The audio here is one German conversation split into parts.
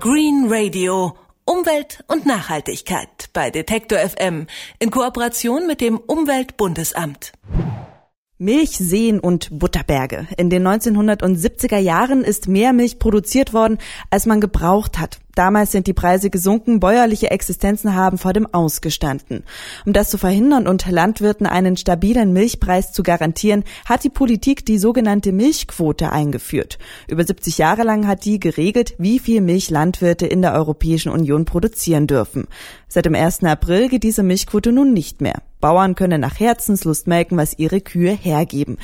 Green Radio. Umwelt und Nachhaltigkeit bei Detektor FM in Kooperation mit dem Umweltbundesamt. Milch, Seen und Butterberge. In den 1970er Jahren ist mehr Milch produziert worden, als man gebraucht hat. Damals sind die Preise gesunken, bäuerliche Existenzen haben vor dem Ausgestanden. Um das zu verhindern und Landwirten einen stabilen Milchpreis zu garantieren, hat die Politik die sogenannte Milchquote eingeführt. Über 70 Jahre lang hat die geregelt, wie viel Milch Landwirte in der Europäischen Union produzieren dürfen. Seit dem 1. April geht diese Milchquote nun nicht mehr. Bauern können nach Herzenslust melken, was ihre Kühe hergeben.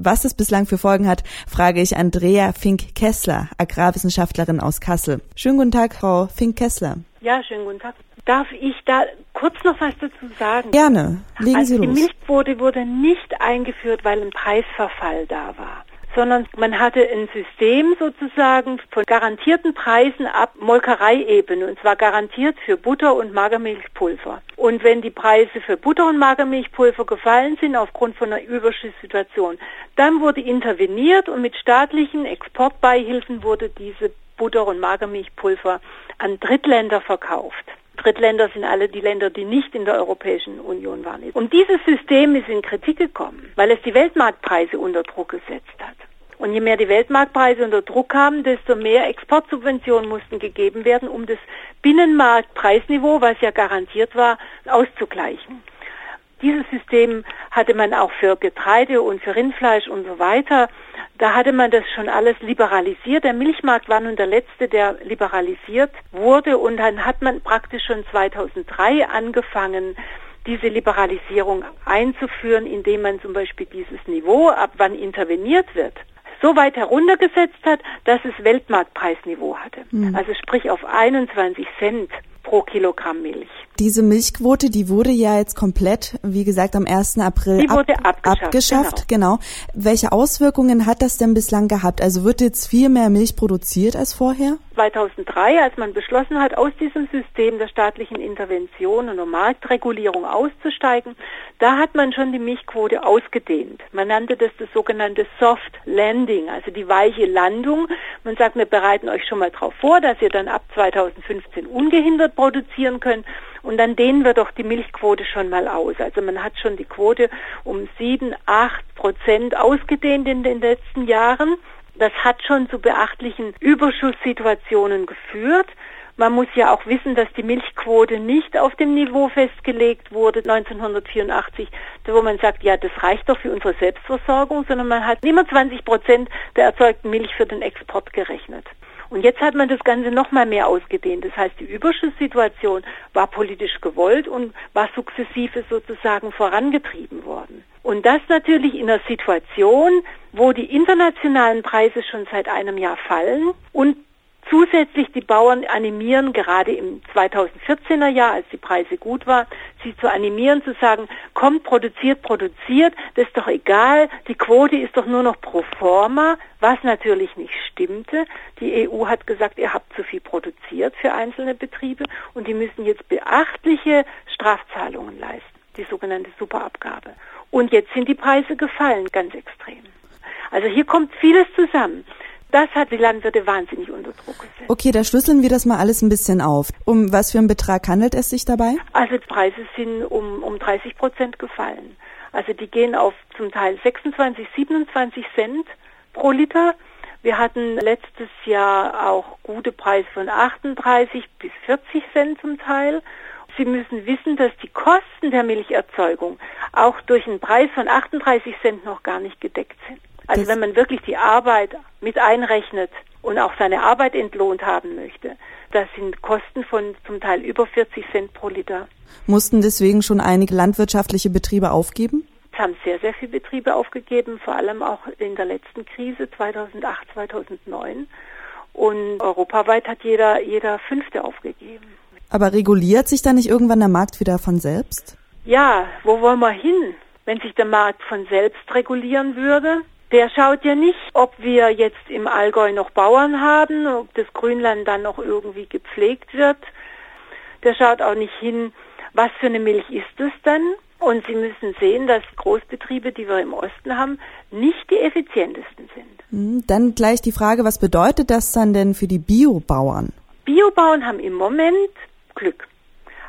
Was es bislang für Folgen hat, frage ich Andrea Fink-Kessler, Agrarwissenschaftlerin aus Kassel. Schönen guten Tag, Frau Fink-Kessler. Ja, schönen guten Tag. Darf ich da kurz noch was dazu sagen? Gerne. Legen also Sie los. Die Milchquote wurde nicht eingeführt, weil ein Preisverfall da war sondern man hatte ein System sozusagen von garantierten Preisen ab Molkereiebene und zwar garantiert für Butter und Magermilchpulver. Und wenn die Preise für Butter und Magermilchpulver gefallen sind aufgrund von einer Überschusssituation, dann wurde interveniert und mit staatlichen Exportbeihilfen wurde diese Butter und Magermilchpulver an Drittländer verkauft. Drittländer sind alle die Länder, die nicht in der Europäischen Union waren. Und dieses System ist in Kritik gekommen, weil es die Weltmarktpreise unter Druck gesetzt hat. Und je mehr die Weltmarktpreise unter Druck kamen, desto mehr Exportsubventionen mussten gegeben werden, um das Binnenmarktpreisniveau, was ja garantiert war, auszugleichen. Dieses System hatte man auch für Getreide und für Rindfleisch und so weiter. Da hatte man das schon alles liberalisiert. Der Milchmarkt war nun der letzte, der liberalisiert wurde. Und dann hat man praktisch schon 2003 angefangen, diese Liberalisierung einzuführen, indem man zum Beispiel dieses Niveau, ab wann interveniert wird, so weit heruntergesetzt hat, dass es Weltmarktpreisniveau hatte. Mhm. Also sprich auf 21 Cent pro Kilogramm Milch. Diese Milchquote, die wurde ja jetzt komplett, wie gesagt, am 1. April ab, abgeschafft. abgeschafft genau. genau. Welche Auswirkungen hat das denn bislang gehabt? Also wird jetzt viel mehr Milch produziert als vorher? 2003, als man beschlossen hat, aus diesem System der staatlichen Intervention und der Marktregulierung auszusteigen, da hat man schon die Milchquote ausgedehnt. Man nannte das das sogenannte Soft Landing, also die weiche Landung. Man sagt, wir bereiten euch schon mal darauf vor, dass ihr dann ab 2015 ungehindert produzieren könnt und dann dehnen wir doch die Milchquote schon mal aus. Also man hat schon die Quote um sieben, acht Prozent ausgedehnt in den letzten Jahren. Das hat schon zu beachtlichen Überschusssituationen geführt. Man muss ja auch wissen, dass die Milchquote nicht auf dem Niveau festgelegt wurde 1984, wo man sagt, ja, das reicht doch für unsere Selbstversorgung, sondern man hat immer 20 Prozent der erzeugten Milch für den Export gerechnet. Und jetzt hat man das Ganze noch mal mehr ausgedehnt. Das heißt, die Überschusssituation war politisch gewollt und war sukzessive sozusagen vorangetrieben worden. Und das natürlich in einer Situation, wo die internationalen Preise schon seit einem Jahr fallen und zusätzlich die Bauern animieren, gerade im 2014er Jahr, als die Preise gut waren, sie zu animieren, zu sagen, kommt, produziert, produziert, das ist doch egal, die Quote ist doch nur noch pro forma, was natürlich nicht stimmte. Die EU hat gesagt, ihr habt zu viel produziert für einzelne Betriebe und die müssen jetzt beachtliche Strafzahlungen leisten, die sogenannte Superabgabe. Und jetzt sind die Preise gefallen, ganz extrem. Also hier kommt vieles zusammen. Das hat die Landwirte wahnsinnig unter Druck gesetzt. Okay, da schlüsseln wir das mal alles ein bisschen auf. Um was für einen Betrag handelt es sich dabei? Also die Preise sind um, um 30 Prozent gefallen. Also die gehen auf zum Teil 26, 27 Cent pro Liter. Wir hatten letztes Jahr auch gute Preise von 38 bis 40 Cent zum Teil. Sie müssen wissen, dass die Kosten der Milcherzeugung auch durch einen Preis von 38 Cent noch gar nicht gedeckt sind. Also das wenn man wirklich die Arbeit mit einrechnet und auch seine Arbeit entlohnt haben möchte, das sind Kosten von zum Teil über 40 Cent pro Liter. Mussten deswegen schon einige landwirtschaftliche Betriebe aufgeben? Es haben sehr, sehr viele Betriebe aufgegeben, vor allem auch in der letzten Krise 2008, 2009. Und europaweit hat jeder, jeder Fünfte aufgegeben. Aber reguliert sich da nicht irgendwann der Markt wieder von selbst? Ja, wo wollen wir hin? Wenn sich der Markt von selbst regulieren würde, der schaut ja nicht, ob wir jetzt im Allgäu noch Bauern haben, ob das Grünland dann noch irgendwie gepflegt wird. Der schaut auch nicht hin, was für eine Milch ist es denn? Und Sie müssen sehen, dass Großbetriebe, die wir im Osten haben, nicht die effizientesten sind. Hm, dann gleich die Frage, was bedeutet das dann denn für die Biobauern? Biobauern haben im Moment Glück.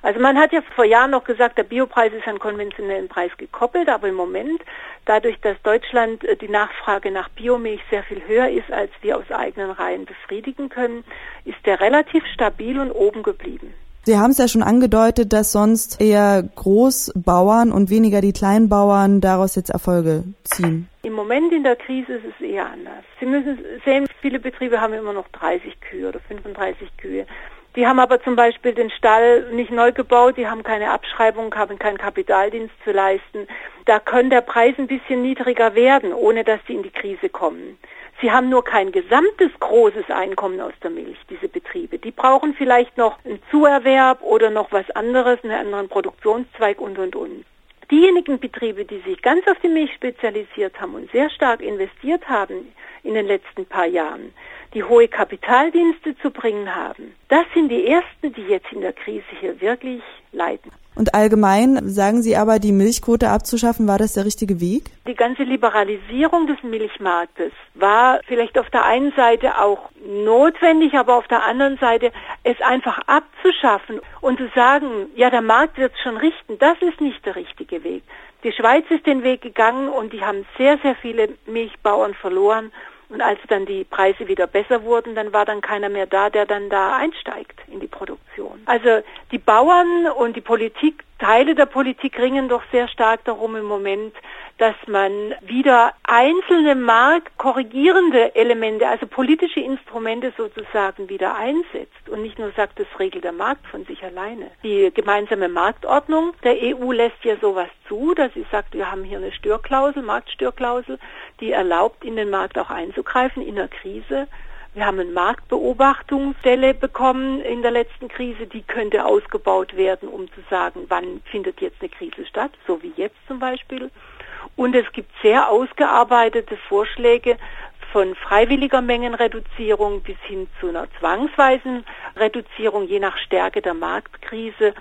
Also man hat ja vor Jahren noch gesagt, der Biopreis ist an konventionellen Preis gekoppelt, aber im Moment, dadurch, dass Deutschland äh, die Nachfrage nach Biomilch sehr viel höher ist, als wir aus eigenen Reihen befriedigen können, ist der relativ stabil und oben geblieben. Sie haben es ja schon angedeutet, dass sonst eher Großbauern und weniger die Kleinbauern daraus jetzt Erfolge ziehen. Im Moment in der Krise ist es eher anders. Sie müssen sehen, viele Betriebe haben immer noch 30 Kühe oder 35 Kühe. Die haben aber zum Beispiel den Stall nicht neu gebaut, die haben keine Abschreibung, haben keinen Kapitaldienst zu leisten. Da kann der Preis ein bisschen niedriger werden, ohne dass sie in die Krise kommen. Sie haben nur kein gesamtes großes Einkommen aus der Milch, diese Betriebe. Die brauchen vielleicht noch einen Zuerwerb oder noch was anderes, einen anderen Produktionszweig und, und, und. Diejenigen Betriebe, die sich ganz auf die Milch spezialisiert haben und sehr stark investiert haben in den letzten paar Jahren, die hohe Kapitaldienste zu bringen haben. Das sind die ersten, die jetzt in der Krise hier wirklich leiden. Und allgemein sagen Sie aber, die Milchquote abzuschaffen, war das der richtige Weg? Die ganze Liberalisierung des Milchmarktes war vielleicht auf der einen Seite auch notwendig, aber auf der anderen Seite es einfach abzuschaffen und zu sagen, ja, der Markt wird es schon richten, das ist nicht der richtige Weg. Die Schweiz ist den Weg gegangen und die haben sehr, sehr viele Milchbauern verloren und als dann die Preise wieder besser wurden, dann war dann keiner mehr da, der dann da einsteigt in die Produktion. Also die Bauern und die Politik, Teile der Politik ringen doch sehr stark darum im Moment, dass man wieder einzelne marktkorrigierende Elemente, also politische Instrumente sozusagen wieder einsetzt und nicht nur sagt, das regelt der Markt von sich alleine. Die gemeinsame Marktordnung der EU lässt ja sowas zu, dass sie sagt, wir haben hier eine Störklausel, Marktstörklausel, die erlaubt, in den Markt auch einzugreifen in der Krise. Wir haben eine Marktbeobachtungsstelle bekommen in der letzten Krise, die könnte ausgebaut werden, um zu sagen, wann findet jetzt eine Krise statt, so wie jetzt zum Beispiel. Und es gibt sehr ausgearbeitete Vorschläge von freiwilliger Mengenreduzierung bis hin zu einer zwangsweisen Reduzierung je nach Stärke der Marktkrise.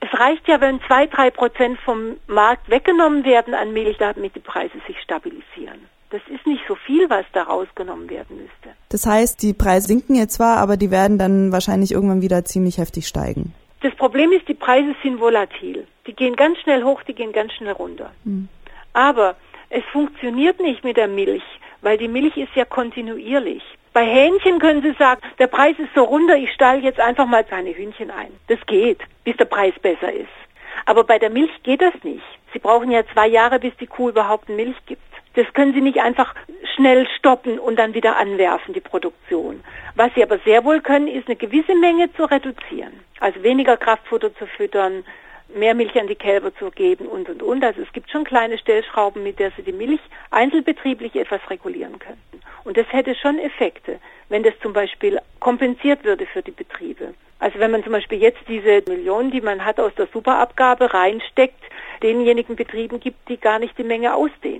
Es reicht ja, wenn zwei, drei Prozent vom Markt weggenommen werden an Milch, damit die Preise sich stabilisieren. Das ist nicht so viel, was da rausgenommen werden müsste. Das heißt, die Preise sinken jetzt zwar, aber die werden dann wahrscheinlich irgendwann wieder ziemlich heftig steigen. Das Problem ist, die Preise sind volatil. Die gehen ganz schnell hoch, die gehen ganz schnell runter. Hm. Aber es funktioniert nicht mit der Milch, weil die Milch ist ja kontinuierlich. Bei Hähnchen können Sie sagen, der Preis ist so runter, ich stall jetzt einfach mal seine Hühnchen ein. Das geht, bis der Preis besser ist. Aber bei der Milch geht das nicht. Sie brauchen ja zwei Jahre, bis die Kuh überhaupt Milch gibt. Das können Sie nicht einfach schnell stoppen und dann wieder anwerfen, die Produktion. Was Sie aber sehr wohl können, ist eine gewisse Menge zu reduzieren. Also weniger Kraftfutter zu füttern, mehr Milch an die Kälber zu geben und, und, und. Also es gibt schon kleine Stellschrauben, mit der Sie die Milch einzelbetrieblich etwas regulieren könnten. Und das hätte schon Effekte, wenn das zum Beispiel kompensiert würde für die Betriebe. Also wenn man zum Beispiel jetzt diese Millionen, die man hat aus der Superabgabe reinsteckt, denjenigen Betrieben gibt, die gar nicht die Menge ausdehnen.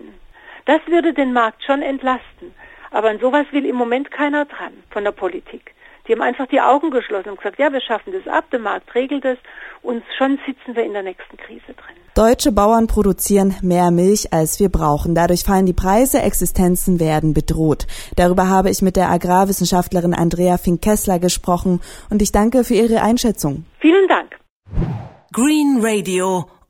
Das würde den Markt schon entlasten. Aber an sowas will im Moment keiner dran von der Politik. Die haben einfach die Augen geschlossen und gesagt, ja, wir schaffen das ab, der Markt regelt es und schon sitzen wir in der nächsten Krise drin. Deutsche Bauern produzieren mehr Milch, als wir brauchen. Dadurch fallen die Preise, Existenzen werden bedroht. Darüber habe ich mit der Agrarwissenschaftlerin Andrea Fink-Kessler gesprochen und ich danke für Ihre Einschätzung. Vielen Dank. Green Radio.